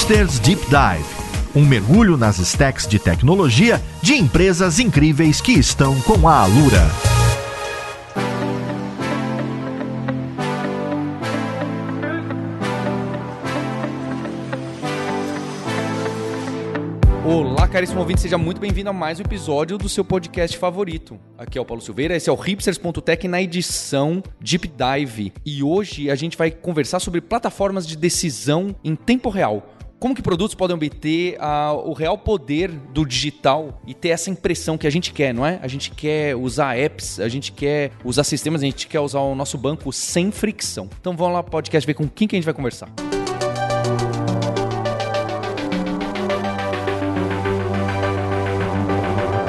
Hipsters Deep Dive um mergulho nas stacks de tecnologia de empresas incríveis que estão com a Alura. Olá, caríssimo ouvinte, seja muito bem-vindo a mais um episódio do seu podcast favorito. Aqui é o Paulo Silveira, esse é o hipsters.tech na edição Deep Dive. E hoje a gente vai conversar sobre plataformas de decisão em tempo real como que produtos podem obter uh, o real poder do digital e ter essa impressão que a gente quer, não é? A gente quer usar apps, a gente quer usar sistemas, a gente quer usar o nosso banco sem fricção. Então vamos lá, podcast, ver com quem que a gente vai conversar.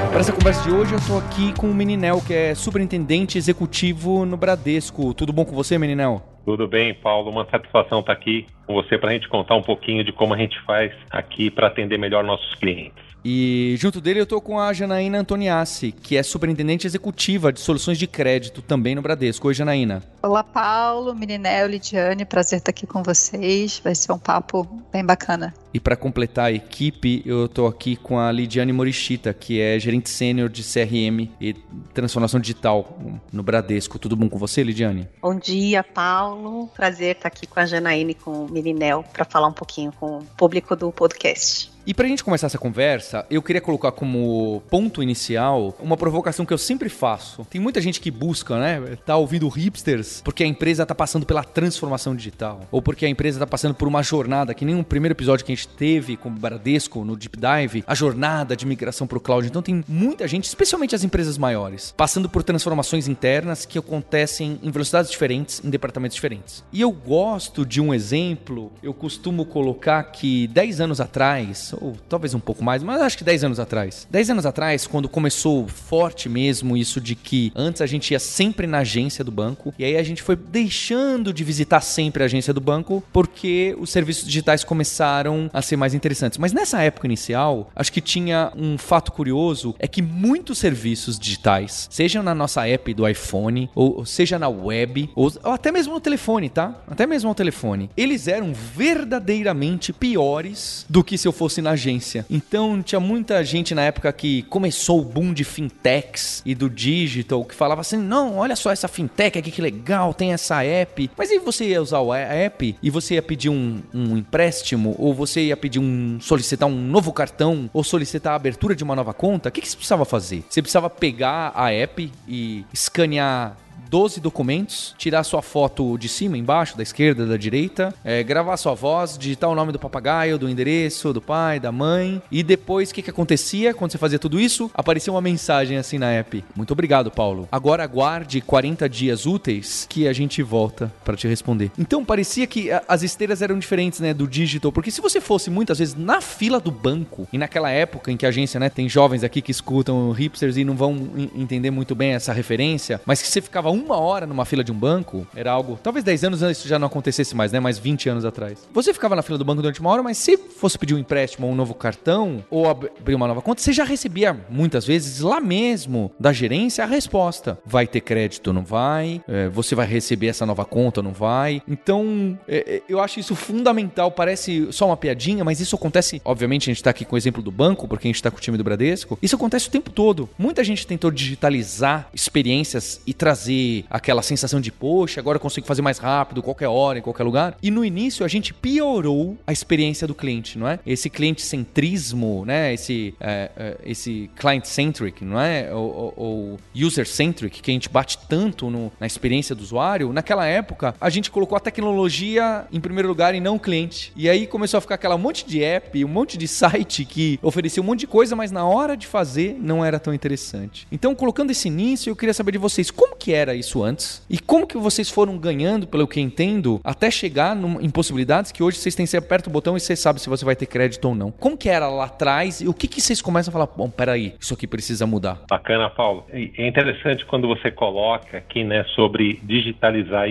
Para essa conversa de hoje, eu estou aqui com o Meninel, que é superintendente executivo no Bradesco. Tudo bom com você, Meninel? Tudo bem, Paulo. Uma satisfação estar aqui com você para a gente contar um pouquinho de como a gente faz aqui para atender melhor nossos clientes. E junto dele eu estou com a Janaína Antoniassi, que é superintendente executiva de soluções de crédito também no Bradesco. Oi, Janaína. Olá, Paulo, Mirinel, Lidiane, prazer estar aqui com vocês. Vai ser um papo bem bacana. E para completar a equipe, eu estou aqui com a Lidiane Morishita, que é gerente sênior de CRM e transformação digital no Bradesco. Tudo bom com você, Lidiane? Bom dia, Paulo. Prazer estar aqui com a Janaína e com o Mirinel para falar um pouquinho com o público do podcast. E pra gente começar essa conversa, eu queria colocar como ponto inicial uma provocação que eu sempre faço. Tem muita gente que busca, né? Tá ouvindo hipsters porque a empresa tá passando pela transformação digital. Ou porque a empresa tá passando por uma jornada, que nem um primeiro episódio que a gente teve com o Bradesco no Deep Dive, a jornada de migração pro cloud. Então tem muita gente, especialmente as empresas maiores, passando por transformações internas que acontecem em velocidades diferentes, em departamentos diferentes. E eu gosto de um exemplo, eu costumo colocar que 10 anos atrás, ou talvez um pouco mais, mas acho que 10 anos atrás. 10 anos atrás, quando começou forte mesmo isso de que antes a gente ia sempre na agência do banco, e aí a gente foi deixando de visitar sempre a agência do banco porque os serviços digitais começaram a ser mais interessantes. Mas nessa época inicial, acho que tinha um fato curioso, é que muitos serviços digitais, seja na nossa app do iPhone, ou seja na web, ou, ou até mesmo no telefone, tá? Até mesmo no telefone, eles eram verdadeiramente piores do que se eu fosse na agência. Então tinha muita gente na época que começou o boom de fintechs e do digital que falava assim: não, olha só essa fintech aqui que legal, tem essa app. Mas aí você ia usar a app e você ia pedir um, um empréstimo, ou você ia pedir um. solicitar um novo cartão, ou solicitar a abertura de uma nova conta, o que, que você precisava fazer? Você precisava pegar a app e escanear 12 documentos, tirar sua foto de cima, embaixo, da esquerda, da direita, é, gravar sua voz, digitar o nome do papagaio, do endereço, do pai, da mãe. E depois, o que, que acontecia quando você fazia tudo isso? Aparecia uma mensagem assim na app. Muito obrigado, Paulo. Agora aguarde 40 dias úteis que a gente volta para te responder. Então parecia que as esteiras eram diferentes, né, do digital, porque se você fosse muitas vezes na fila do banco, e naquela época em que a agência, né, tem jovens aqui que escutam hipsters e não vão entender muito bem essa referência, mas que você ficava um uma hora numa fila de um banco era algo. Talvez 10 anos isso já não acontecesse mais, né? Mas 20 anos atrás. Você ficava na fila do banco durante uma hora, mas se fosse pedir um empréstimo ou um novo cartão, ou abrir uma nova conta, você já recebia muitas vezes lá mesmo da gerência a resposta. Vai ter crédito não vai? É, você vai receber essa nova conta não vai? Então, é, é, eu acho isso fundamental. Parece só uma piadinha, mas isso acontece. Obviamente, a gente está aqui com o exemplo do banco, porque a gente está com o time do Bradesco. Isso acontece o tempo todo. Muita gente tentou digitalizar experiências e trazer aquela sensação de, poxa, agora eu consigo fazer mais rápido, qualquer hora, em qualquer lugar. E no início a gente piorou a experiência do cliente, não é? Esse cliente centrismo, né? Esse, é, é, esse client centric, não é? Ou, ou user centric, que a gente bate tanto no, na experiência do usuário. Naquela época a gente colocou a tecnologia em primeiro lugar e não o cliente. E aí começou a ficar aquela monte de app, um monte de site que oferecia um monte de coisa, mas na hora de fazer não era tão interessante. Então, colocando esse início, eu queria saber de vocês como que era isso antes? E como que vocês foram ganhando, pelo que entendo, até chegar em possibilidades que hoje vocês têm que aperta o botão e você sabe se você vai ter crédito ou não? Como que era lá atrás e o que que vocês começam a falar, bom, peraí, isso aqui precisa mudar? Bacana, Paulo. É interessante quando você coloca aqui, né, sobre digitalizar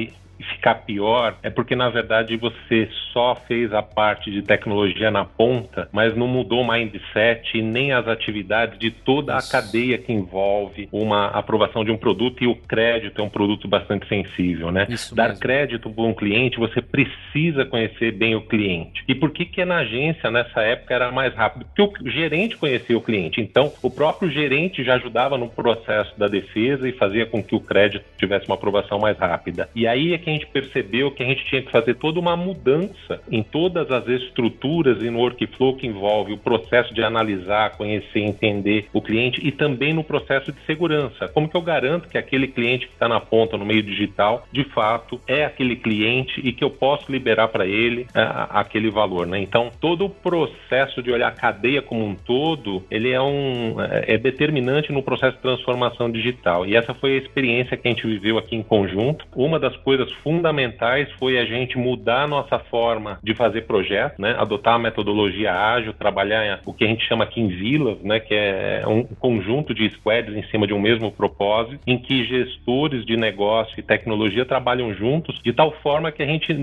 ficar pior é porque, na verdade, você só fez a parte de tecnologia na ponta, mas não mudou o mindset e nem as atividades de toda a cadeia que envolve uma aprovação de um produto e o crédito é um produto bastante sensível, né? Isso Dar mesmo. crédito para um cliente, você precisa conhecer bem o cliente. E por que que na agência, nessa época, era mais rápido? Porque o gerente conhecia o cliente. Então, o próprio gerente já ajudava no processo da defesa e fazia com que o crédito tivesse uma aprovação mais rápida. E aí é que a gente percebeu que a gente tinha que fazer toda uma mudança em todas as estruturas e no workflow que envolve o processo de analisar, conhecer, entender o cliente e também no processo de segurança. Como que eu garanto que aquele cliente que está na ponta no meio digital, de fato, é aquele cliente e que eu posso liberar para ele é, aquele valor, né? Então, todo o processo de olhar a cadeia como um todo, ele é um é, é determinante no processo de transformação digital. E essa foi a experiência que a gente viveu aqui em conjunto. Uma das coisas fundamentais foi a gente mudar a nossa forma de fazer projetos, né? Adotar a metodologia ágil, trabalhar o que a gente chama aqui em vilas, né? Que é um conjunto de squads em cima de um mesmo propósito, em que gestores de negócio e tecnologia trabalham juntos de tal forma que a gente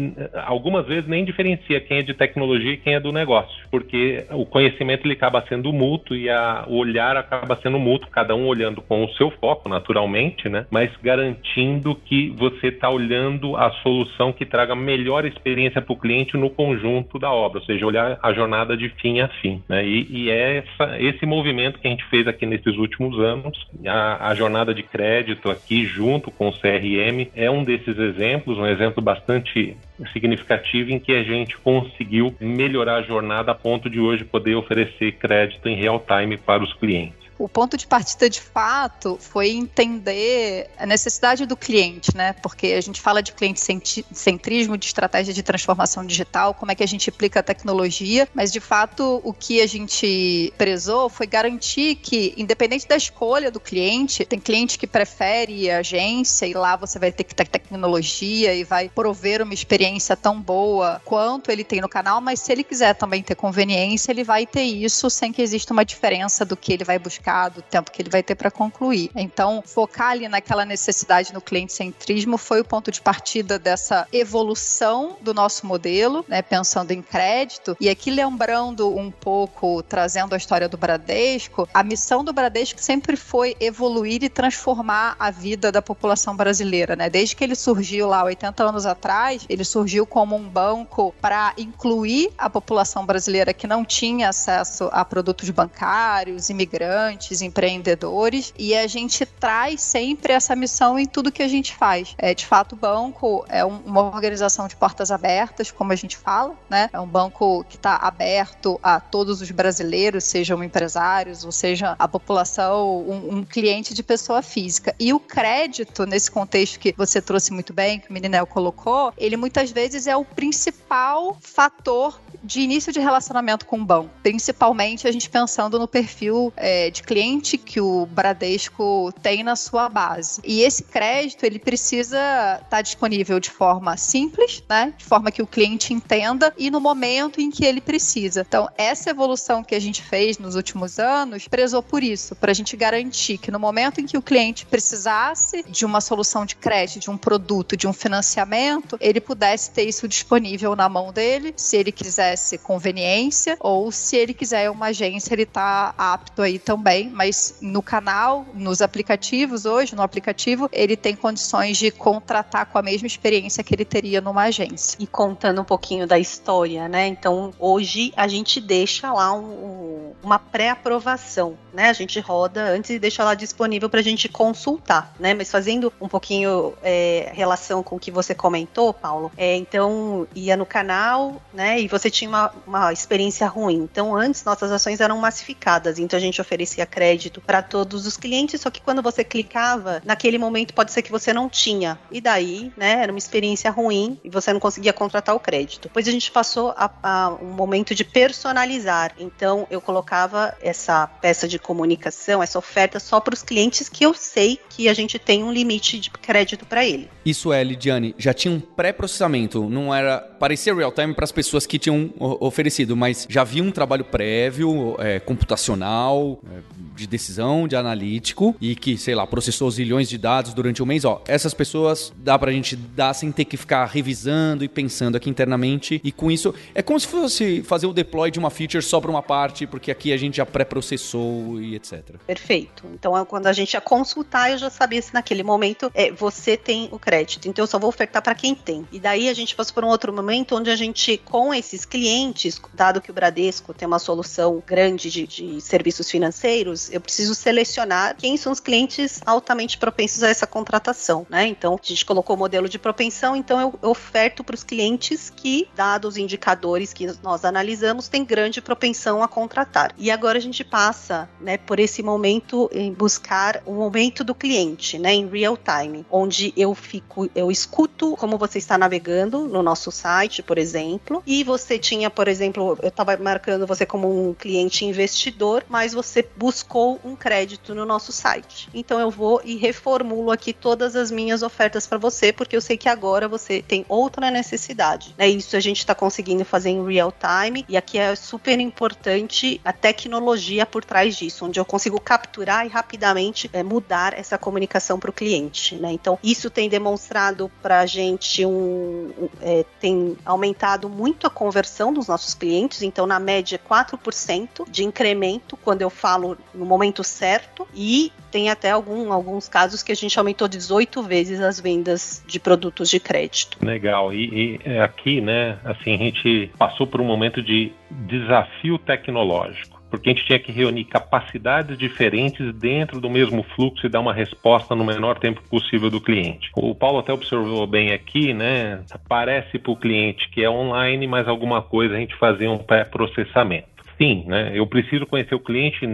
algumas vezes nem diferencia quem é de tecnologia e quem é do negócio, porque o conhecimento ele acaba sendo mútuo e a, o olhar acaba sendo mútuo, cada um olhando com o seu foco, naturalmente, né? Mas garantindo que você está olhando a solução que traga melhor experiência para o cliente no conjunto da obra, ou seja, olhar a jornada de fim a fim. Né? E, e é essa, esse movimento que a gente fez aqui nesses últimos anos, a, a jornada de crédito aqui junto com o CRM é um desses exemplos, um exemplo bastante significativo em que a gente conseguiu melhorar a jornada a ponto de hoje poder oferecer crédito em real time para os clientes. O ponto de partida de fato foi entender a necessidade do cliente, né? Porque a gente fala de cliente centrismo, de estratégia de transformação digital, como é que a gente aplica a tecnologia, mas de fato o que a gente prezou foi garantir que, independente da escolha do cliente, tem cliente que prefere agência e lá você vai ter que ter tecnologia e vai prover uma experiência tão boa quanto ele tem no canal, mas se ele quiser também ter conveniência, ele vai ter isso sem que exista uma diferença do que ele vai buscar mercado, o tempo que ele vai ter para concluir. Então, focar ali naquela necessidade no cliente centrismo foi o ponto de partida dessa evolução do nosso modelo, né, pensando em crédito. E aqui lembrando um pouco, trazendo a história do Bradesco, a missão do Bradesco sempre foi evoluir e transformar a vida da população brasileira, né? Desde que ele surgiu lá 80 anos atrás, ele surgiu como um banco para incluir a população brasileira que não tinha acesso a produtos bancários, imigrantes estudantes, empreendedores, e a gente traz sempre essa missão em tudo que a gente faz. É, de fato, o banco é um, uma organização de portas abertas, como a gente fala, né? É um banco que está aberto a todos os brasileiros, sejam empresários ou seja a população, um, um cliente de pessoa física. E o crédito, nesse contexto que você trouxe muito bem, que o Mininel colocou, ele muitas vezes é o principal fator de início de relacionamento com o banco, principalmente a gente pensando no perfil é, de cliente que o Bradesco tem na sua base. E esse crédito, ele precisa estar tá disponível de forma simples, né? De forma que o cliente entenda e no momento em que ele precisa. Então, essa evolução que a gente fez nos últimos anos prezou por isso, para a gente garantir que no momento em que o cliente precisasse de uma solução de crédito, de um produto, de um financiamento, ele pudesse ter isso disponível na mão dele, se ele quisesse conveniência ou se ele quiser uma agência, ele está apto aí também também, mas no canal, nos aplicativos hoje, no aplicativo, ele tem condições de contratar com a mesma experiência que ele teria numa agência. E contando um pouquinho da história, né? Então, hoje a gente deixa lá um, uma pré-aprovação, né? A gente roda antes e deixa lá disponível para a gente consultar, né? Mas fazendo um pouquinho é, relação com o que você comentou, Paulo, é, então ia no canal, né? E você tinha uma, uma experiência ruim. Então, antes nossas ações eram massificadas, então a gente oferecia crédito para todos os clientes, só que quando você clicava, naquele momento pode ser que você não tinha. E daí, né, era uma experiência ruim e você não conseguia contratar o crédito. Depois a gente passou a, a um momento de personalizar. Então eu colocava essa peça de comunicação, essa oferta só para os clientes que eu sei que a gente tem um limite de crédito para ele. Isso é, Lidiane, já tinha um pré-processamento, não era parecia real time para as pessoas que tinham oferecido, mas já havia um trabalho prévio, é, computacional, é, de decisão, de analítico, e que, sei lá, processou zilhões de dados durante um mês, ó, essas pessoas dá pra gente dar sem ter que ficar revisando e pensando aqui internamente, e com isso, é como se fosse fazer o deploy de uma feature só pra uma parte, porque aqui a gente já pré-processou e etc. Perfeito. Então, quando a gente ia consultar, eu já sabia se naquele momento é, você tem o crédito. Então, eu só vou ofertar para quem tem. E daí a gente passou por um outro momento onde a gente, com esses clientes, dado que o Bradesco tem uma solução grande de, de serviços financeiros, eu preciso selecionar quem são os clientes altamente propensos a essa contratação, né? Então, a gente colocou o modelo de propensão, então eu, oferto para os clientes que, dados os indicadores que nós analisamos, tem grande propensão a contratar. E agora a gente passa, né, por esse momento em buscar o momento do cliente, né, em real time, onde eu fico, eu escuto como você está navegando no nosso site, por exemplo, e você tinha, por exemplo, eu estava marcando você como um cliente investidor, mas você buscou um crédito no nosso site. Então eu vou e reformulo aqui todas as minhas ofertas para você, porque eu sei que agora você tem outra necessidade. Né? Isso a gente está conseguindo fazer em real time e aqui é super importante a tecnologia por trás disso, onde eu consigo capturar e rapidamente é, mudar essa comunicação para o cliente. Né? Então isso tem demonstrado para a gente um, um é, tem aumentado muito a conversão dos nossos clientes. Então na média 4% de incremento quando eu falo no momento certo e tem até algum, alguns casos que a gente aumentou 18 vezes as vendas de produtos de crédito. Legal. E, e é, aqui, né, assim, a gente passou por um momento de desafio tecnológico porque a gente tinha que reunir capacidades diferentes dentro do mesmo fluxo e dar uma resposta no menor tempo possível do cliente. O Paulo até observou bem aqui, né? Parece para o cliente que é online, mas alguma coisa a gente fazia um pré-processamento sim, né? Eu preciso conhecer o cliente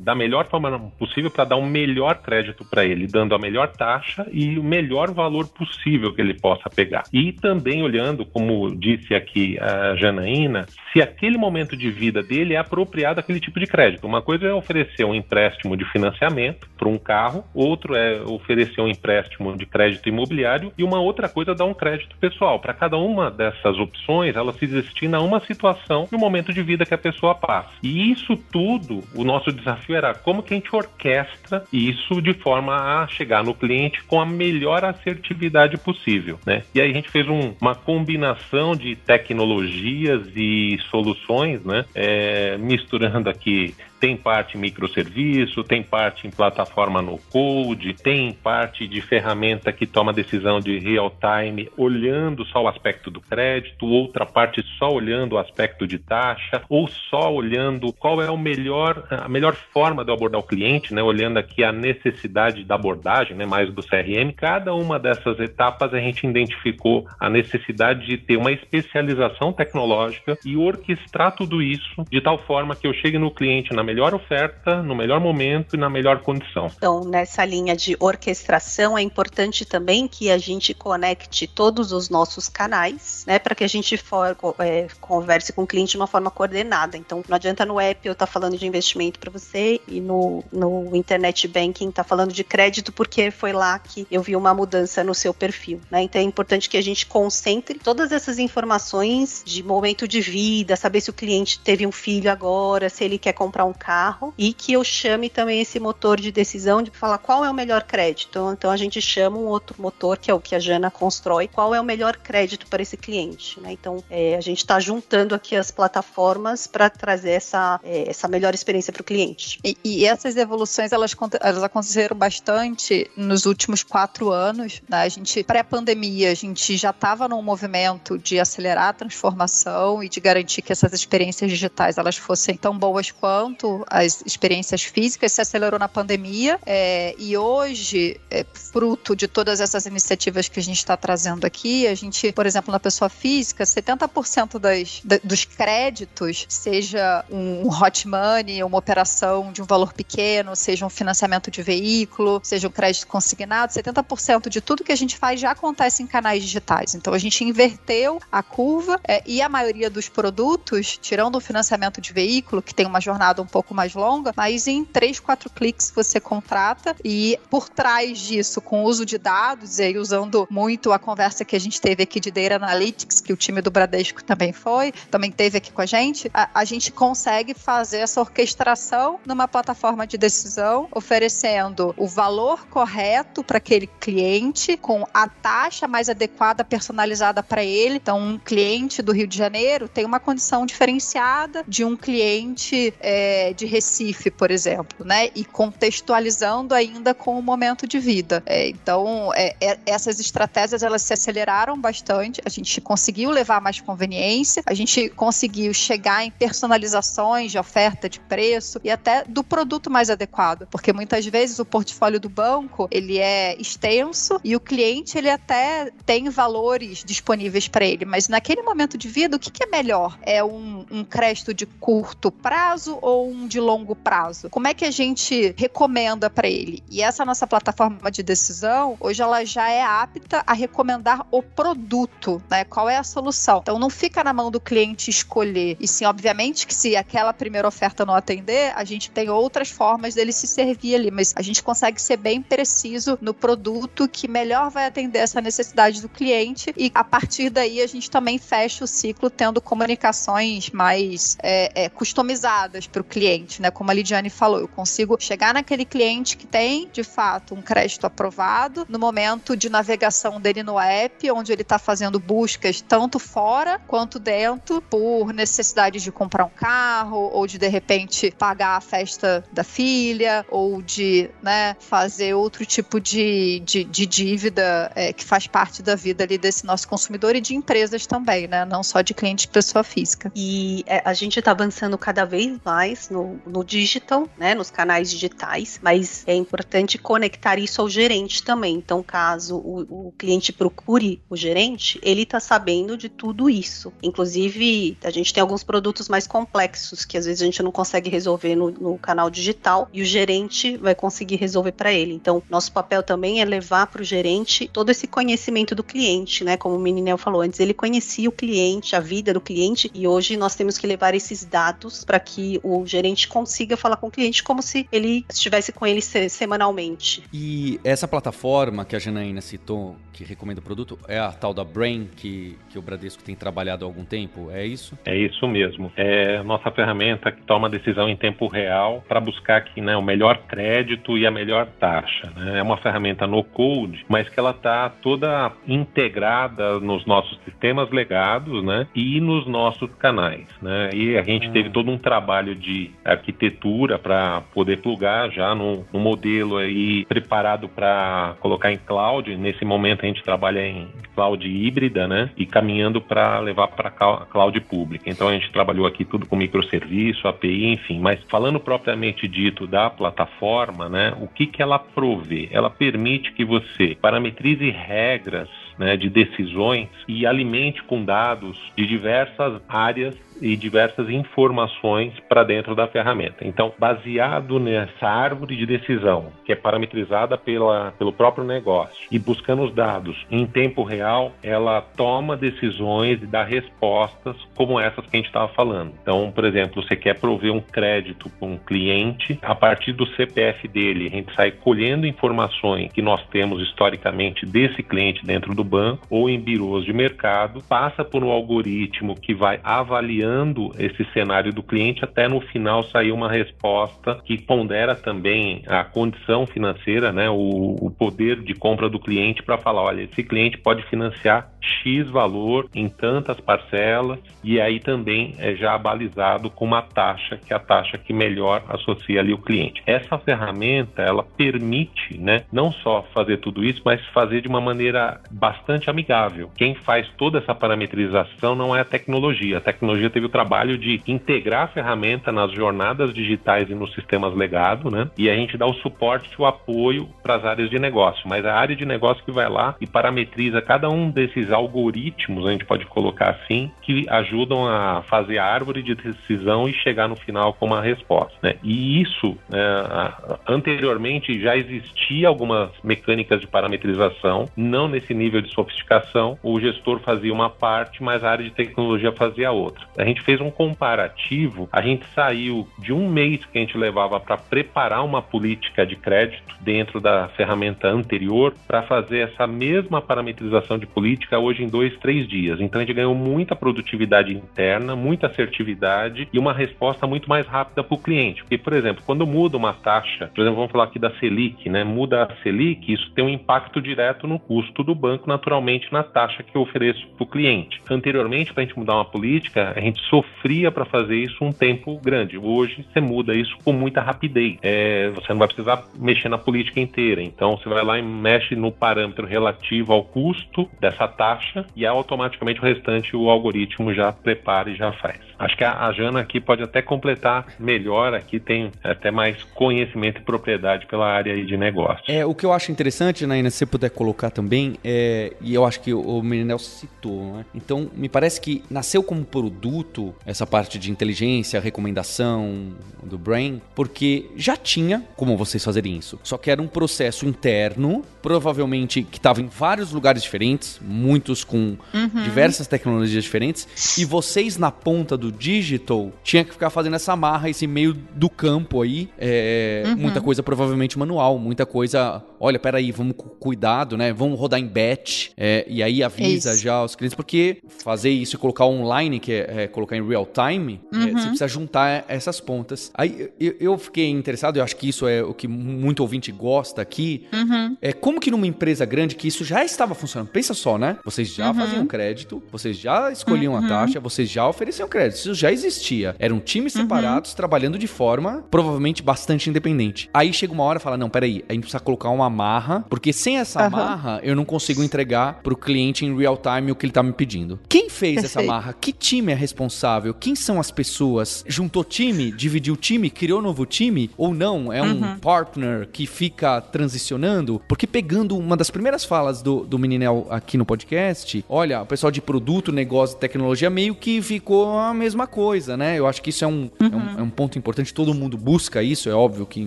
da melhor forma possível para dar o um melhor crédito para ele, dando a melhor taxa e o melhor valor possível que ele possa pegar. E também olhando, como disse aqui a Janaína, se aquele momento de vida dele é apropriado aquele tipo de crédito. Uma coisa é oferecer um empréstimo de financiamento para um carro, outro é oferecer um empréstimo de crédito imobiliário e uma outra coisa é dar um crédito pessoal. Para cada uma dessas opções, ela se destina a uma situação no momento de vida que a pessoa passa faz. E isso tudo, o nosso desafio era como que a gente orquestra isso de forma a chegar no cliente com a melhor assertividade possível, né? E aí a gente fez um, uma combinação de tecnologias e soluções, né? É, misturando aqui tem parte microserviço, tem parte em plataforma no code, tem parte de ferramenta que toma decisão de real time olhando só o aspecto do crédito, outra parte só olhando o aspecto de taxa, ou só olhando qual é o melhor, a melhor forma de abordar o cliente, né? Olhando aqui a necessidade da abordagem, né? Mais do CRM. Cada uma dessas etapas a gente identificou a necessidade de ter uma especialização tecnológica e orquestrar tudo isso de tal forma que eu chegue no cliente na oferta, no melhor momento e na melhor condição. Então, nessa linha de orquestração, é importante também que a gente conecte todos os nossos canais, né, para que a gente for, é, converse com o cliente de uma forma coordenada. Então, não adianta no app eu estar tá falando de investimento para você e no, no internet banking estar tá falando de crédito, porque foi lá que eu vi uma mudança no seu perfil. Né? Então, é importante que a gente concentre todas essas informações de momento de vida, saber se o cliente teve um filho agora, se ele quer comprar um carro e que eu chame também esse motor de decisão de falar qual é o melhor crédito. Então a gente chama um outro motor que é o que a Jana constrói, qual é o melhor crédito para esse cliente. Né? Então é, a gente está juntando aqui as plataformas para trazer essa, é, essa melhor experiência para o cliente. E, e, essas evoluções elas, elas aconteceram bastante nos últimos quatro anos. Né? A gente pré-pandemia a gente já estava num movimento de acelerar a transformação e de garantir que essas experiências digitais elas fossem tão boas quanto as experiências físicas, se acelerou na pandemia é, e hoje, é, fruto de todas essas iniciativas que a gente está trazendo aqui, a gente, por exemplo, na pessoa física, 70% das, da, dos créditos, seja um hot money, uma operação de um valor pequeno, seja um financiamento de veículo, seja um crédito consignado, 70% de tudo que a gente faz já acontece em canais digitais. Então a gente inverteu a curva é, e a maioria dos produtos, tirando o financiamento de veículo, que tem uma jornada um pouco pouco mais longa, mas em três, quatro cliques você contrata e por trás disso, com o uso de dados e aí usando muito a conversa que a gente teve aqui de Data Analytics, que o time do Bradesco também foi, também teve aqui com a gente, a, a gente consegue fazer essa orquestração numa plataforma de decisão, oferecendo o valor correto para aquele cliente, com a taxa mais adequada, personalizada para ele. Então, um cliente do Rio de Janeiro tem uma condição diferenciada de um cliente é, de Recife, por exemplo, né? E contextualizando ainda com o momento de vida. É, então, é, é essas estratégias elas se aceleraram bastante. A gente conseguiu levar mais conveniência, a gente conseguiu chegar em personalizações de oferta, de preço e até do produto mais adequado, porque muitas vezes o portfólio do banco ele é extenso e o cliente ele até tem valores disponíveis para ele, mas naquele momento de vida o que, que é melhor? É um, um crédito de curto prazo ou um de longo prazo? Como é que a gente recomenda para ele? E essa nossa plataforma de decisão hoje ela já é apta a recomendar o produto, né? Qual é a solução? Então não fica na mão do cliente escolher. E sim, obviamente que se aquela primeira oferta não atender, a gente tem outras formas dele se servir ali, mas a gente consegue ser bem preciso no produto que melhor vai atender essa necessidade do cliente e a partir daí a gente também fecha o ciclo tendo comunicações mais é, é, customizadas para o cliente, né? Como a Lidiane falou, eu consigo chegar naquele cliente que tem de fato um crédito aprovado no momento de navegação dele no app, onde ele está fazendo buscas tanto fora quanto dentro por necessidade de comprar um carro ou de de repente pagar a festa da filha ou de né, fazer outro tipo de, de, de dívida é, que faz parte da vida ali desse nosso consumidor e de empresas também, né? Não só de cliente pessoa física. E é, a gente está avançando cada vez mais no, no digital, né? Nos canais digitais, mas é importante conectar isso ao gerente também. Então, caso o, o cliente procure o gerente, ele está sabendo de tudo isso. Inclusive, a gente tem alguns produtos mais complexos que às vezes a gente não consegue resolver no, no canal digital e o gerente vai conseguir resolver para ele. Então, nosso papel também é levar para o gerente todo esse conhecimento do cliente, né? Como o Meninel falou antes, ele conhecia o cliente, a vida do cliente e hoje nós temos que levar esses dados para que o gerente consiga falar com o cliente como se ele estivesse com ele semanalmente. E essa plataforma que a Janaína citou, que recomenda o produto, é a tal da Brain que, que o Bradesco tem trabalhado há algum tempo, é isso? É isso mesmo. É a nossa ferramenta que toma decisão em tempo real para buscar aqui né, o melhor crédito e a melhor taxa. Né? É uma ferramenta no code, mas que ela está toda integrada nos nossos sistemas legados né, e nos nossos canais. Né? E a gente teve hum. todo um trabalho de arquitetura para poder plugar já no, no modelo aí preparado para colocar em cloud. Nesse momento a gente trabalha em cloud híbrida, né? E caminhando para levar para cloud pública. Então a gente trabalhou aqui tudo com microserviço, API, enfim. Mas falando propriamente dito da plataforma, né? O que que ela provê? Ela permite que você parametrize regras né, de decisões e alimente com dados de diversas áreas e diversas informações para dentro da ferramenta. Então, baseado nessa árvore de decisão, que é parametrizada pela, pelo próprio negócio, e buscando os dados em tempo real, ela toma decisões e dá respostas como essas que a gente estava falando. Então, por exemplo, você quer prover um crédito para um cliente, a partir do CPF dele, a gente sai colhendo informações que nós temos historicamente desse cliente dentro do banco ou em birôs de mercado, passa por um algoritmo que vai avaliando avaliando esse cenário do cliente até no final sair uma resposta que pondera também a condição financeira, né, o, o poder de compra do cliente para falar, olha, esse cliente pode financiar X valor em tantas parcelas e aí também é já balizado com uma taxa, que é a taxa que melhor associa ali o cliente. Essa ferramenta, ela permite, né, não só fazer tudo isso, mas fazer de uma maneira bastante amigável. Quem faz toda essa parametrização não é a tecnologia. A tecnologia teve o trabalho de integrar a ferramenta nas jornadas digitais e nos sistemas legado, né? E a gente dá o suporte e o apoio para as áreas de negócio, mas a área de negócio que vai lá e parametriza cada um desses algoritmos, a gente pode colocar assim, que ajudam a fazer a árvore de decisão e chegar no final com uma resposta. Né? E isso, é, anteriormente, já existia algumas mecânicas de parametrização, não nesse nível de sofisticação. O gestor fazia uma parte, mas a área de tecnologia fazia outra. A gente fez um comparativo, a gente saiu de um mês que a gente levava para preparar uma política de crédito dentro da ferramenta anterior para fazer essa mesma parametrização de política hoje em dois, três dias. Então a gente ganhou muita produtividade interna, muita assertividade e uma resposta muito mais rápida para o cliente. Porque, por exemplo, quando muda uma taxa, por exemplo, vamos falar aqui da Selic, né? Muda a Selic, isso tem um impacto direto no custo do banco, naturalmente, na taxa que eu ofereço para o cliente. Anteriormente, para a gente mudar uma política, a gente sofria para fazer isso um tempo grande. Hoje, você muda isso com muita rapidez. É, você não vai precisar mexer na política inteira. Então, você vai lá e mexe no parâmetro relativo ao custo dessa taxa e automaticamente o restante o algoritmo já prepara e já faz. Acho que a, a Jana aqui pode até completar melhor, aqui tem até mais conhecimento e propriedade pela área de negócio. É, o que eu acho interessante, Naina, se você puder colocar também, é, e eu acho que o Meninel citou, né? Então, me parece que nasceu como produto essa parte de inteligência, recomendação do Brain, porque já tinha como vocês fazerem isso. Só que era um processo interno, provavelmente que estava em vários lugares diferentes, muitos com uhum. diversas tecnologias diferentes, e vocês na ponta do digital tinha que ficar fazendo essa marra, esse meio do campo aí, é, uhum. muita coisa provavelmente manual, muita coisa, olha, peraí, vamos com cuidado, né? Vamos rodar em batch, é, e aí avisa isso. já os clientes, porque fazer isso e colocar online, que é, é colocar em real time, é, uhum. você precisa juntar essas pontas. Aí eu, eu, fiquei interessado, eu acho que isso é o que muito ouvinte gosta aqui, uhum. é como que numa empresa grande que isso já estava funcionando. Pensa só, né? Vocês já uhum. faziam crédito, vocês já escolhiam a uhum. taxa, vocês já ofereciam crédito isso já existia. Eram times uhum. separados trabalhando de forma provavelmente bastante independente. Aí chega uma hora e fala: não, peraí, a gente precisa colocar uma amarra, porque sem essa uhum. amarra eu não consigo entregar pro cliente em real time o que ele tá me pedindo. Quem fez Perfeito. essa amarra? Que time é responsável? Quem são as pessoas? Juntou time, dividiu time, criou novo time? Ou não? É um uhum. partner que fica transicionando? Porque pegando uma das primeiras falas do, do Meninel aqui no podcast, olha, o pessoal de produto, negócio, tecnologia meio que ficou a mesma mesma coisa, né? Eu acho que isso é um, uhum. é um, é um, ponto importante. Todo mundo busca isso, é óbvio que em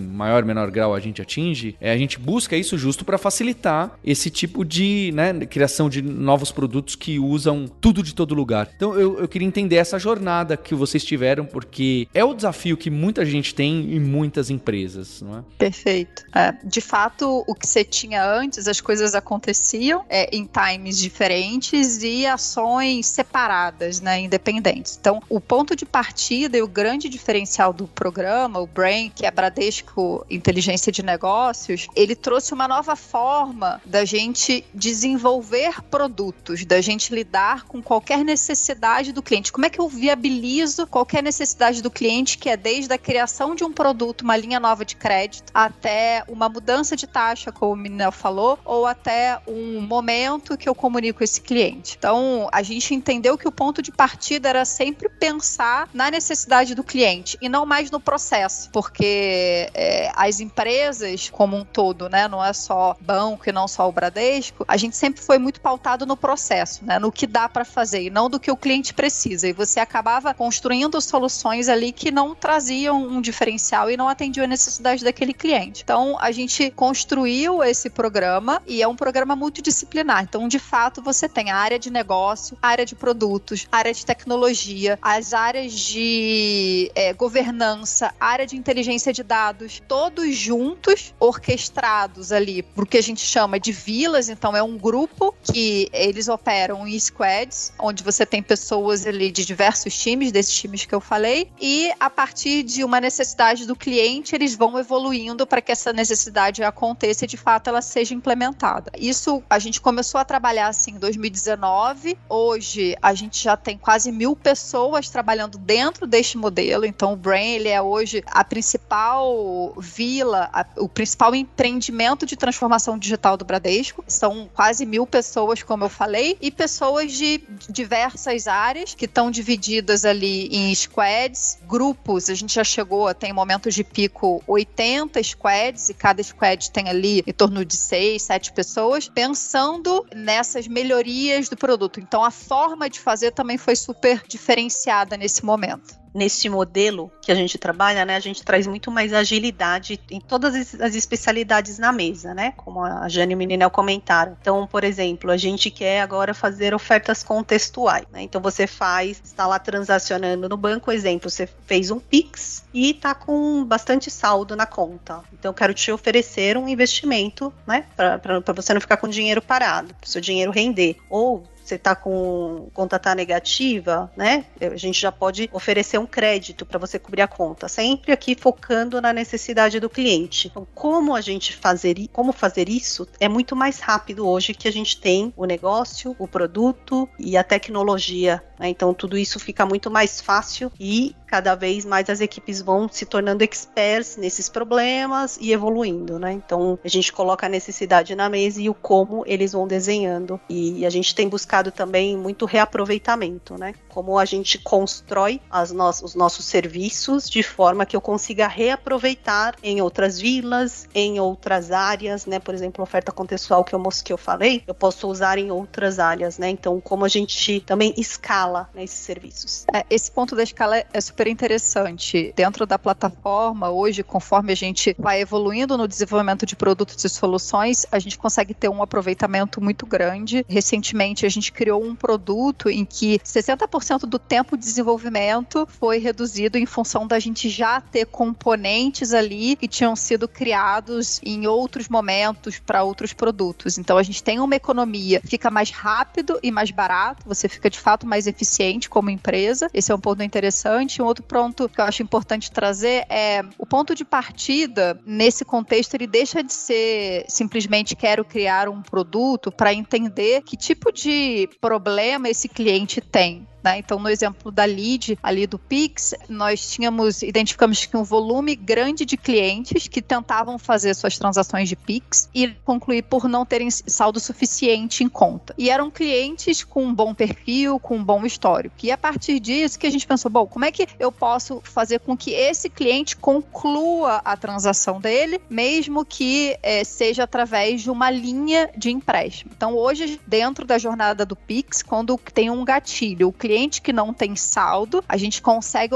maior ou menor grau a gente atinge. É, a gente busca isso justo para facilitar esse tipo de né, criação de novos produtos que usam tudo de todo lugar. Então eu, eu queria entender essa jornada que vocês tiveram, porque é o desafio que muita gente tem em muitas empresas, não é? Perfeito. É, de fato, o que você tinha antes, as coisas aconteciam é, em times diferentes e ações separadas, né, independentes. Então, o ponto de partida e o grande diferencial do programa, o Brain, que é Bradesco Inteligência de Negócios, ele trouxe uma nova forma da gente desenvolver produtos, da gente lidar com qualquer necessidade do cliente. Como é que eu viabilizo qualquer necessidade do cliente, que é desde a criação de um produto, uma linha nova de crédito, até uma mudança de taxa, como o Minel falou, ou até um momento que eu comunico com esse cliente. Então, a gente entendeu que o ponto de partida era sempre pensar na necessidade do cliente e não mais no processo, porque é, as empresas como um todo, né, não é só banco e não só o Bradesco, a gente sempre foi muito pautado no processo, né, no que dá para fazer e não do que o cliente precisa. E você acabava construindo soluções ali que não traziam um diferencial e não atendiam a necessidade daquele cliente. Então, a gente construiu esse programa e é um programa multidisciplinar. Então, de fato, você tem a área de negócio, a área de produtos, a área de tecnologia, a as áreas de é, governança, área de inteligência de dados, todos juntos, orquestrados ali por que a gente chama de vilas. Então, é um grupo que eles operam em squads, onde você tem pessoas ali de diversos times, desses times que eu falei, e a partir de uma necessidade do cliente, eles vão evoluindo para que essa necessidade aconteça e de fato ela seja implementada. Isso a gente começou a trabalhar assim em 2019. Hoje a gente já tem quase mil pessoas trabalhando dentro deste modelo. Então, o Brain ele é hoje a principal vila, a, o principal empreendimento desenvolvimento de transformação digital do Bradesco. São quase mil pessoas, como eu falei, e pessoas de diversas áreas que estão divididas ali em squads, grupos. A gente já chegou, tem momentos de pico 80 squads e cada squad tem ali em torno de 6, 7 pessoas, pensando nessas melhorias do produto. Então a forma de fazer também foi super diferenciada nesse momento nesse modelo que a gente trabalha, né, a gente traz muito mais agilidade em todas as especialidades na mesa, né, como a Jane e o Meninel comentaram. Então, por exemplo, a gente quer agora fazer ofertas contextuais, né, então você faz, está lá transacionando no banco, exemplo, você fez um Pix e está com bastante saldo na conta. Então, eu quero te oferecer um investimento, né, para você não ficar com dinheiro parado, para o seu dinheiro render. Ou você está com conta tá negativa, né? A gente já pode oferecer um crédito para você cobrir a conta, sempre aqui focando na necessidade do cliente. Então, como a gente fazer, como fazer isso é muito mais rápido hoje que a gente tem o negócio, o produto e a tecnologia. Né? Então, tudo isso fica muito mais fácil e cada vez mais as equipes vão se tornando experts nesses problemas e evoluindo, né? Então a gente coloca a necessidade na mesa e o como eles vão desenhando. E a gente tem buscado também muito reaproveitamento, né? Como a gente constrói no os nossos serviços de forma que eu consiga reaproveitar em outras vilas, em outras áreas, né? Por exemplo, oferta contextual que eu, que eu falei, eu posso usar em outras áreas, né? Então, como a gente também escala né, esses serviços. É, esse ponto da escala é super super interessante. Dentro da plataforma, hoje, conforme a gente vai evoluindo no desenvolvimento de produtos e soluções, a gente consegue ter um aproveitamento muito grande. Recentemente, a gente criou um produto em que 60% do tempo de desenvolvimento foi reduzido em função da gente já ter componentes ali que tinham sido criados em outros momentos para outros produtos. Então, a gente tem uma economia, fica mais rápido e mais barato, você fica de fato mais eficiente como empresa. Esse é um ponto interessante outro ponto que eu acho importante trazer é o ponto de partida nesse contexto ele deixa de ser simplesmente quero criar um produto para entender que tipo de problema esse cliente tem. Né? Então, no exemplo da lead ali do Pix, nós tínhamos, identificamos que um volume grande de clientes que tentavam fazer suas transações de Pix e concluir por não terem saldo suficiente em conta. E eram clientes com um bom perfil, com um bom histórico. E a partir disso que a gente pensou, bom, como é que eu posso fazer com que esse cliente conclua a transação dele, mesmo que é, seja através de uma linha de empréstimo. Então, hoje, dentro da jornada do Pix, quando tem um gatilho, o cliente cliente que não tem saldo, a gente consegue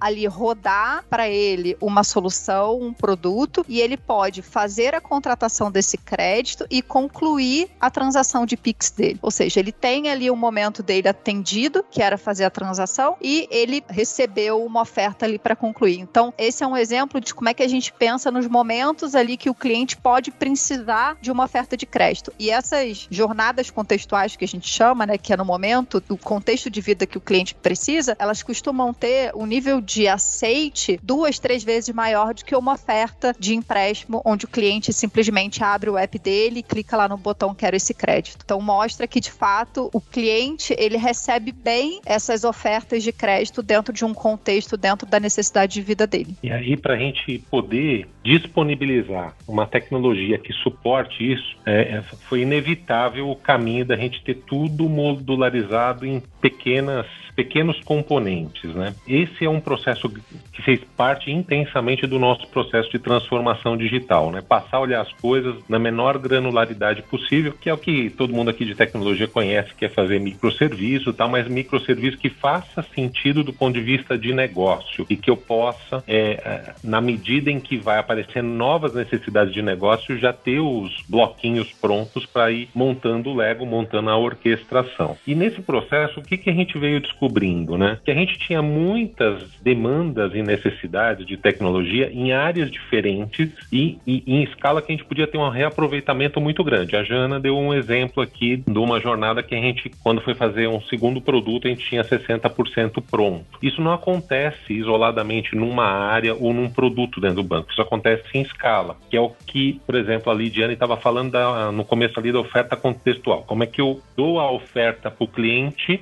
ali rodar para ele uma solução, um produto, e ele pode fazer a contratação desse crédito e concluir a transação de Pix dele. Ou seja, ele tem ali o um momento dele atendido, que era fazer a transação, e ele recebeu uma oferta ali para concluir. Então, esse é um exemplo de como é que a gente pensa nos momentos ali que o cliente pode precisar de uma oferta de crédito. E essas jornadas contextuais que a gente chama, né, que é no momento do contexto de vida que o cliente precisa, elas costumam ter um nível de aceite duas, três vezes maior do que uma oferta de empréstimo, onde o cliente simplesmente abre o app dele clica lá no botão quero esse crédito. Então mostra que de fato o cliente ele recebe bem essas ofertas de crédito dentro de um contexto, dentro da necessidade de vida dele. E aí para a gente poder disponibilizar uma tecnologia que suporte isso, é, é, foi inevitável o caminho da gente ter tudo modularizado em pequenos pequenas pequenos componentes, né? Esse é um processo que fez parte intensamente do nosso processo de transformação digital, né? Passar a olhar as coisas na menor granularidade possível, que é o que todo mundo aqui de tecnologia conhece, que é fazer microserviço, tal, mas microserviço que faça sentido do ponto de vista de negócio e que eu possa, é, é na medida em que vai aparecendo novas necessidades de negócio, já ter os bloquinhos prontos para ir montando o Lego, montando a orquestração. E nesse processo, o que, que a gente veio descobrindo? né? Que a gente tinha muitas demandas e necessidades de tecnologia em áreas diferentes e, e, em escala que a gente podia ter um reaproveitamento muito grande. A Jana deu um exemplo aqui de uma jornada que a gente, quando foi fazer um segundo produto, a gente tinha 60% pronto. Isso não acontece isoladamente numa área ou num produto dentro do banco. Isso acontece em escala, que é o que, por exemplo, a Lidiane estava falando da, no começo ali da oferta contextual. Como é que eu dou a oferta para o cliente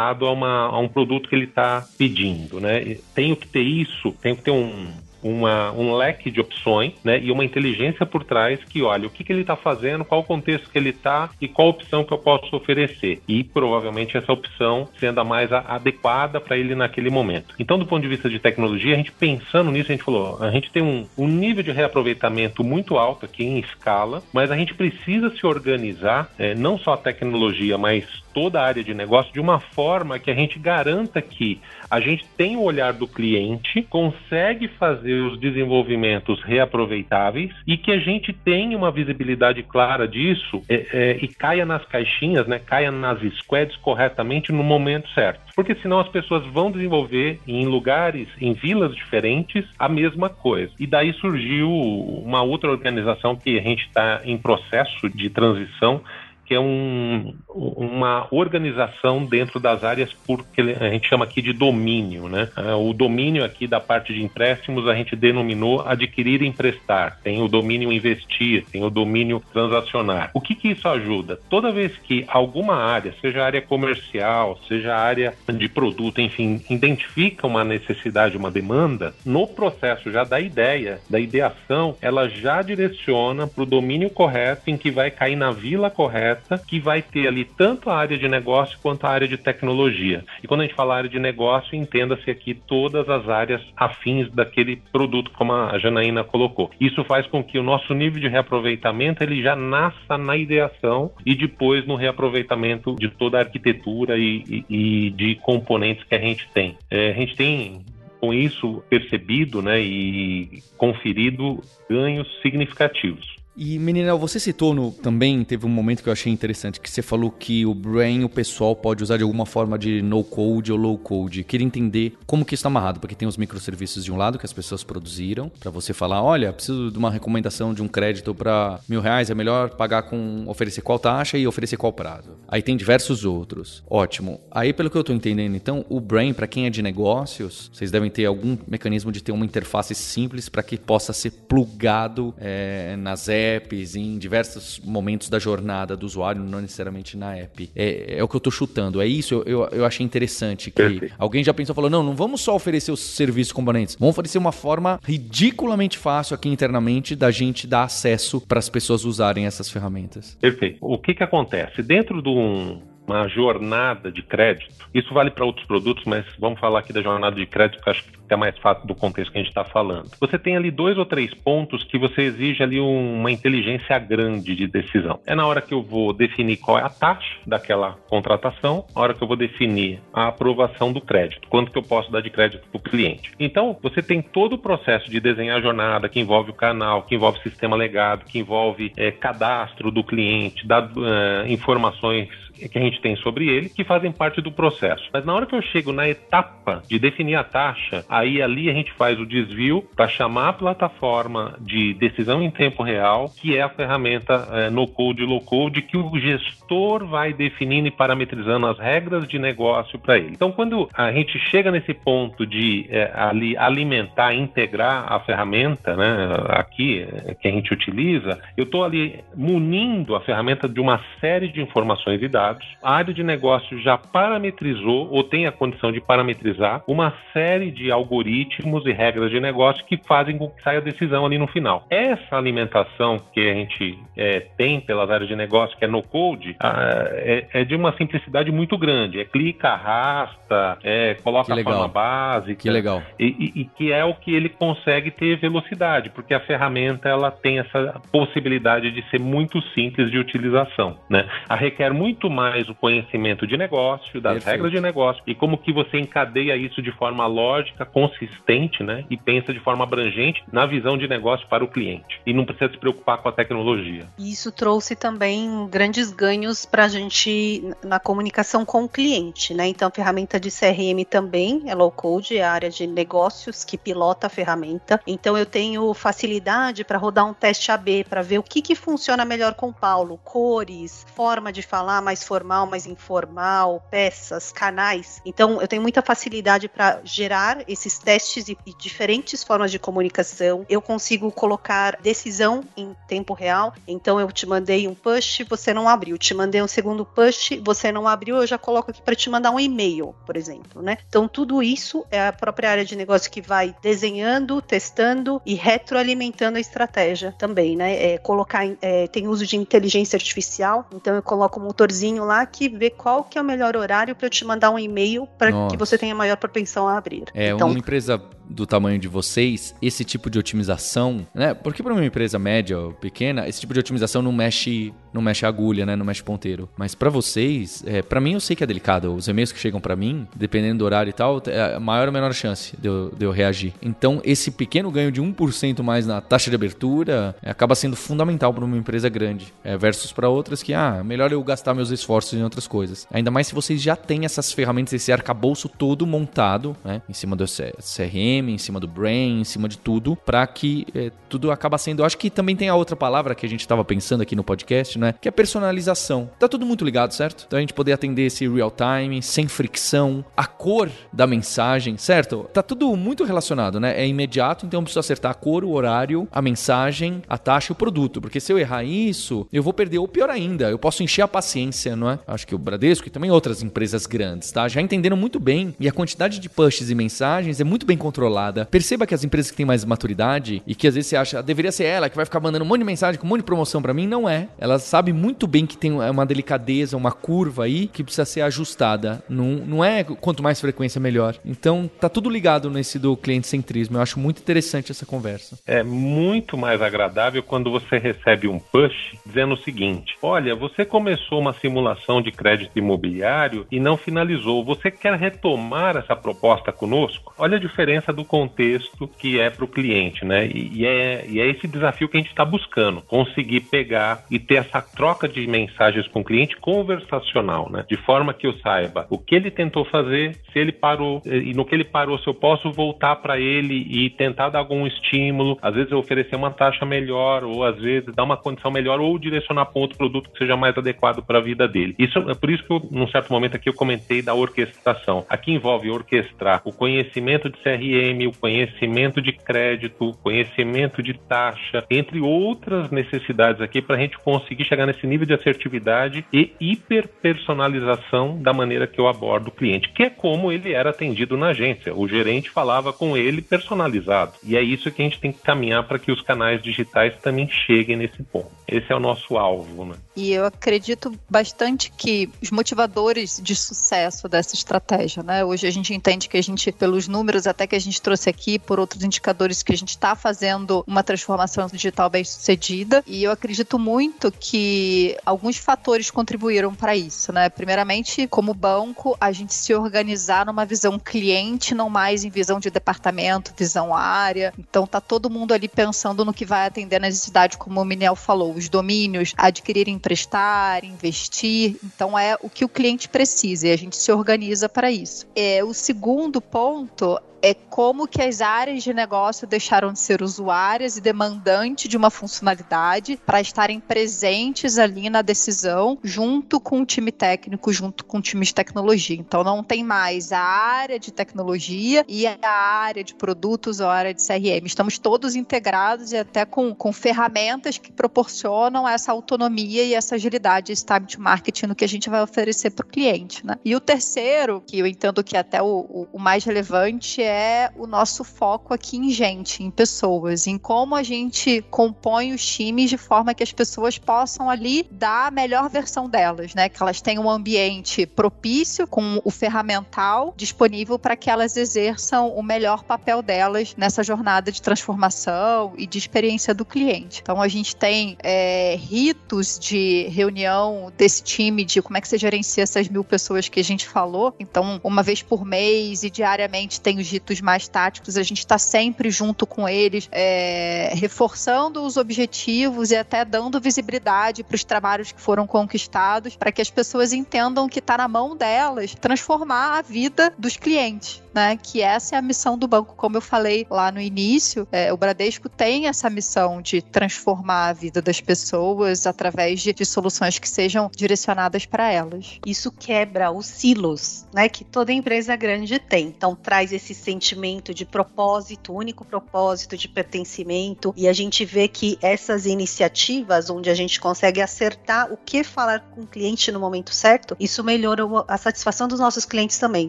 amarrado a uma a um produto que ele está pedindo, né? Tenho que ter isso, tenho que ter um uma, um leque de opções, né? E uma inteligência por trás que olha o que, que ele está fazendo, qual o contexto que ele está e qual opção que eu posso oferecer. E provavelmente essa opção sendo a mais adequada para ele naquele momento. Então, do ponto de vista de tecnologia, a gente pensando nisso, a gente falou, a gente tem um, um nível de reaproveitamento muito alto aqui em escala, mas a gente precisa se organizar, é, não só a tecnologia, mas toda a área de negócio de uma forma que a gente garanta que a gente tem o olhar do cliente, consegue fazer os desenvolvimentos reaproveitáveis e que a gente tenha uma visibilidade clara disso é, é, e caia nas caixinhas, né, caia nas squads corretamente no momento certo. Porque senão as pessoas vão desenvolver em lugares, em vilas diferentes, a mesma coisa. E daí surgiu uma outra organização que a gente está em processo de transição que é um, uma organização dentro das áreas porque a gente chama aqui de domínio, né? É, o domínio aqui da parte de empréstimos a gente denominou adquirir e emprestar. Tem o domínio investir, tem o domínio transacionar. O que que isso ajuda? Toda vez que alguma área, seja área comercial, seja área de produto, enfim, identifica uma necessidade, uma demanda, no processo já da ideia, da ideação, ela já direciona para o domínio correto em que vai cair na vila correta que vai ter ali tanto a área de negócio quanto a área de tecnologia. E quando a gente fala área de negócio, entenda-se aqui todas as áreas afins daquele produto, como a Janaína colocou. Isso faz com que o nosso nível de reaproveitamento ele já nasça na ideação e depois no reaproveitamento de toda a arquitetura e, e, e de componentes que a gente tem. É, a gente tem com isso percebido né, e conferido ganhos significativos. E, menina, você citou no, também, teve um momento que eu achei interessante, que você falou que o Brain, o pessoal pode usar de alguma forma de no-code ou low-code. Queria entender como que isso está amarrado, porque tem os microserviços de um lado que as pessoas produziram, para você falar, olha, preciso de uma recomendação de um crédito para mil reais, é melhor pagar com, oferecer qual taxa e oferecer qual prazo. Aí tem diversos outros. Ótimo. Aí, pelo que eu estou entendendo, então, o Brain, para quem é de negócios, vocês devem ter algum mecanismo de ter uma interface simples para que possa ser plugado é, nas apps apps, em diversos momentos da jornada do usuário, não necessariamente na app. É, é o que eu estou chutando. É isso, eu, eu, eu achei interessante. Que Perfeito. alguém já pensou, falou, não, não vamos só oferecer os serviços componentes, vamos oferecer uma forma ridiculamente fácil aqui internamente da gente dar acesso para as pessoas usarem essas ferramentas. Perfeito. O que que acontece? Dentro de um, uma jornada de crédito. Isso vale para outros produtos, mas vamos falar aqui da jornada de crédito, que acho que é mais fácil do contexto que a gente está falando. Você tem ali dois ou três pontos que você exige ali uma inteligência grande de decisão. É na hora que eu vou definir qual é a taxa daquela contratação, a hora que eu vou definir a aprovação do crédito, quanto que eu posso dar de crédito para o cliente. Então, você tem todo o processo de desenhar a jornada, que envolve o canal, que envolve o sistema legado, que envolve é, cadastro do cliente, dado, uh, informações que a gente tem sobre ele, que fazem parte do processo. Mas na hora que eu chego na etapa de definir a taxa, aí ali a gente faz o desvio para chamar a plataforma de decisão em tempo real, que é a ferramenta é, no code e low code que o gestor vai definindo e parametrizando as regras de negócio para ele. Então, quando a gente chega nesse ponto de é, ali alimentar, integrar a ferramenta, né, aqui é, que a gente utiliza, eu estou ali munindo a ferramenta de uma série de informações e dados dados, a área de negócio já parametrizou ou tem a condição de parametrizar uma série de algoritmos e regras de negócio que fazem com que saia a decisão ali no final. Essa alimentação que a gente é, tem pelas áreas de negócio, que é no code, é, é, de uma simplicidade muito grande. É clica, arrasta, é, coloca a forma básica. Que legal. E, e, e que é o que ele consegue ter velocidade, porque a ferramenta ela tem essa possibilidade de ser muito simples de utilização. Né? A requer muito mais mais o conhecimento de negócio, das Perfeito. regras de negócio e como que você encadeia isso de forma lógica, consistente, né? E pensa de forma abrangente na visão de negócio para o cliente. E não precisa se preocupar com a tecnologia. Isso trouxe também grandes ganhos para a gente na comunicação com o cliente, né? Então, a ferramenta de CRM também é low code, é a área de negócios que pilota a ferramenta. Então, eu tenho facilidade para rodar um teste AB para ver o que, que funciona melhor com o Paulo, cores, forma de falar mais mais formal, mais informal, peças, canais. Então, eu tenho muita facilidade para gerar esses testes e, e, diferentes formas de comunicação. Eu consigo colocar decisão em tempo real. Então, eu te mandei um push, você não abriu. Te mandei um segundo push, você não abriu. Eu já coloco aqui para te mandar um e-mail, por exemplo, né? Então, tudo isso é a própria área de negócio que vai desenhando, testando e retroalimentando a estratégia também, né? É, colocar, é, tem uso de inteligência artificial. Então, eu coloco um motorzinho lá que vê qual que é o melhor horário para eu te mandar um e-mail para que você tenha maior propensão a abrir. É, então, uma empresa do tamanho de vocês, esse tipo de otimização, né? Porque para uma empresa média ou pequena, esse tipo de otimização não mexe, não mexe agulha, né? Não mexe ponteiro. Mas para vocês, é, para mim eu sei que é delicado. Os e-mails que chegam para mim, dependendo do horário e tal, é maior ou menor chance de eu, de eu reagir. Então, esse pequeno ganho de 1% mais na taxa de abertura é, acaba sendo fundamental para uma empresa grande, é, versus para outras que, ah, melhor eu gastar meus esforços em outras coisas. Ainda mais se vocês já têm essas ferramentas, esse arcabouço todo montado, né? Em cima do CRM, em cima do brain, em cima de tudo, para que é, tudo acaba sendo. Eu acho que também tem a outra palavra que a gente estava pensando aqui no podcast, né? Que é personalização. Tá tudo muito ligado, certo? Então a gente poder atender esse real time, sem fricção, a cor da mensagem, certo? Tá tudo muito relacionado, né? É imediato, então eu preciso acertar a cor, o horário, a mensagem, a taxa e o produto. Porque se eu errar isso, eu vou perder, ou pior ainda, eu posso encher a paciência, não é? Acho que o Bradesco e também outras empresas grandes, tá? Já entenderam muito bem e a quantidade de pushes e mensagens é muito bem controlada controlada. Perceba que as empresas que têm mais maturidade e que às vezes você acha, deveria ser ela que vai ficar mandando um monte de mensagem com um monte de promoção para mim, não é. Ela sabe muito bem que tem uma delicadeza, uma curva aí que precisa ser ajustada. Não, não é quanto mais frequência melhor. Então tá tudo ligado nesse do cliente centrismo. Eu acho muito interessante essa conversa. É muito mais agradável quando você recebe um push dizendo o seguinte: olha, você começou uma simulação de crédito imobiliário e não finalizou. Você quer retomar essa proposta conosco? Olha a diferença do contexto que é para o cliente, né? E, e, é, e é esse desafio que a gente está buscando, conseguir pegar e ter essa troca de mensagens com o cliente conversacional, né? De forma que eu saiba o que ele tentou fazer, se ele parou e no que ele parou, se eu posso voltar para ele e tentar dar algum estímulo, às vezes oferecer uma taxa melhor ou às vezes dar uma condição melhor ou direcionar para outro produto que seja mais adequado para a vida dele. Isso é por isso que eu, num certo momento aqui eu comentei da orquestração. Aqui envolve orquestrar o conhecimento de CRM o conhecimento de crédito, conhecimento de taxa, entre outras necessidades aqui para a gente conseguir chegar nesse nível de assertividade e hiperpersonalização da maneira que eu abordo o cliente, que é como ele era atendido na agência. O gerente falava com ele personalizado. E é isso que a gente tem que caminhar para que os canais digitais também cheguem nesse ponto. Esse é o nosso alvo, né? E eu acredito bastante que os motivadores de sucesso dessa estratégia, né? Hoje a gente entende que a gente, pelos números até que a gente trouxe aqui, por outros indicadores que a gente está fazendo uma transformação digital bem sucedida, e eu acredito muito que alguns fatores contribuíram para isso, né? Primeiramente, como banco, a gente se organizar numa visão cliente, não mais em visão de departamento, visão área. Então tá todo mundo ali pensando no que vai atender a necessidade, como o Minel falou, os domínios, adquirir emprestar, investir. Então é o que o cliente precisa e a gente se organiza para isso. É, o segundo ponto é como que as áreas de negócio deixaram de ser usuárias e demandantes de uma funcionalidade para estarem presentes ali na decisão, junto com o time técnico, junto com o time de tecnologia. Então não tem mais a área de tecnologia e a área de produtos ou a área de CRM. Estamos todos integrados e até com, com ferramentas que proporcionam essa autonomia e essa agilidade, esse time to marketing no que a gente vai oferecer para o cliente. Né? E o terceiro, que eu entendo que é até o, o, mais relevante, é é o nosso foco aqui em gente, em pessoas, em como a gente compõe os times de forma que as pessoas possam ali dar a melhor versão delas, né? Que elas tenham um ambiente propício com o ferramental disponível para que elas exerçam o melhor papel delas nessa jornada de transformação e de experiência do cliente. Então a gente tem é, ritos de reunião desse time de como é que você gerencia essas mil pessoas que a gente falou. Então uma vez por mês e diariamente tem os ditos mais táticos, a gente está sempre junto com eles, é, reforçando os objetivos e até dando visibilidade para os trabalhos que foram conquistados, para que as pessoas entendam que está na mão delas transformar a vida dos clientes né? Que essa é a missão do banco, como eu falei lá no início, é, o Bradesco tem essa missão de transformar a vida das as pessoas através de, de soluções que sejam direcionadas para elas. Isso quebra os silos, né, que toda empresa grande tem. Então traz esse sentimento de propósito, único propósito de pertencimento e a gente vê que essas iniciativas onde a gente consegue acertar o que falar com o cliente no momento certo, isso melhorou a satisfação dos nossos clientes também.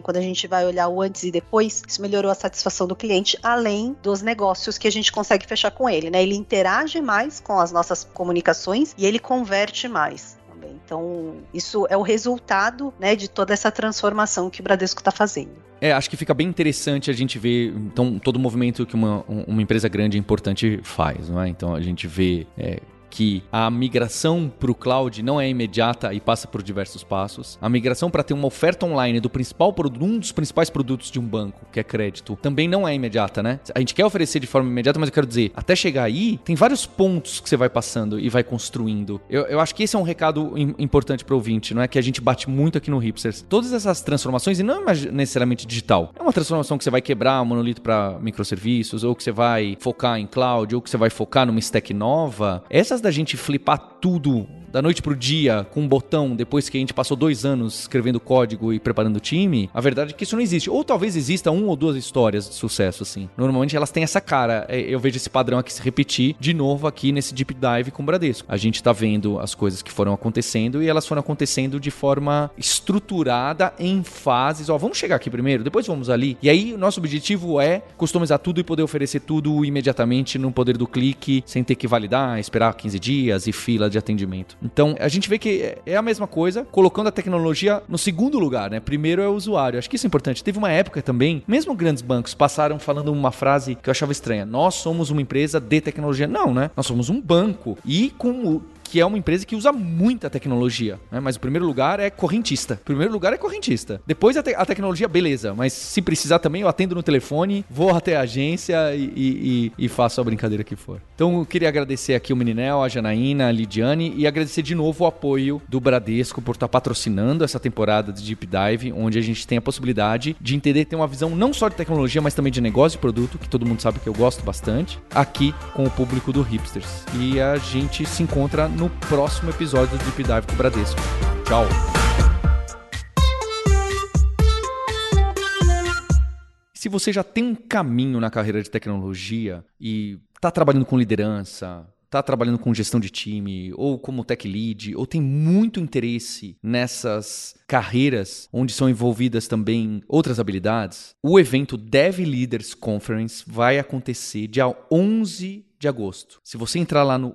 Quando a gente vai olhar o antes e depois, isso melhorou a satisfação do cliente, além dos negócios que a gente consegue fechar com ele, né? Ele interage mais com as nossas comunicações e ele converte mais. Então, isso é o resultado né, de toda essa transformação que o Bradesco está fazendo. É, acho que fica bem interessante a gente ver então, todo o movimento que uma, uma empresa grande e importante faz. Não é? Então, a gente vê é, que a migração para o cloud não é imediata e passa por diversos passos. A migração para ter uma oferta online do principal um dos principais produtos de um banco, que é crédito, também não é imediata, né? A gente quer oferecer de forma imediata, mas eu quero dizer, até chegar aí, tem vários pontos que você vai passando e vai construindo. Eu, eu acho que esse é um recado importante para o ouvinte, não é que a gente bate muito aqui no Hipsters. Todas essas transformações, e não é necessariamente digital, é uma transformação que você vai quebrar o monolito para microserviços, ou que você vai focar em cloud, ou que você vai focar numa stack nova. Essas da gente flipar tudo da noite pro dia com um botão depois que a gente passou dois anos escrevendo código e preparando o time, a verdade é que isso não existe. Ou talvez exista uma ou duas histórias de sucesso, assim. Normalmente elas têm essa cara. É, eu vejo esse padrão aqui se repetir de novo aqui nesse deep dive com o Bradesco. A gente tá vendo as coisas que foram acontecendo e elas foram acontecendo de forma estruturada em fases. Ó, vamos chegar aqui primeiro, depois vamos ali. E aí, o nosso objetivo é customizar tudo e poder oferecer tudo imediatamente no poder do clique, sem ter que validar, esperar 15 dias e fila de atendimento. Então, a gente vê que é a mesma coisa, colocando a tecnologia no segundo lugar, né? Primeiro é o usuário. Acho que isso é importante. Teve uma época também, mesmo grandes bancos passaram falando uma frase que eu achava estranha. Nós somos uma empresa de tecnologia. Não, né? Nós somos um banco. E com que é uma empresa que usa muita tecnologia, né? Mas o primeiro lugar é correntista. O primeiro lugar é correntista. Depois a, te a, tecnologia, beleza. Mas se precisar também, eu atendo no telefone, vou até a agência e, e, e, faço a brincadeira que for. Então eu queria agradecer aqui o Meninel, a Janaína, a Lidiane e agradecer de novo o apoio do Bradesco por estar patrocinando essa temporada de Deep Dive, onde a gente tem a possibilidade de entender, ter uma visão não só de tecnologia, mas também de negócio e produto, que todo mundo sabe que eu gosto bastante, aqui com o público do Hipsters. E a gente se encontra no no próximo episódio do Deep Dive com o Bradesco. Tchau! Se você já tem um caminho na carreira de tecnologia e está trabalhando com liderança, está trabalhando com gestão de time, ou como tech lead, ou tem muito interesse nessas carreiras onde são envolvidas também outras habilidades, o evento Dev Leaders Conference vai acontecer dia 11 de agosto. Se você entrar lá no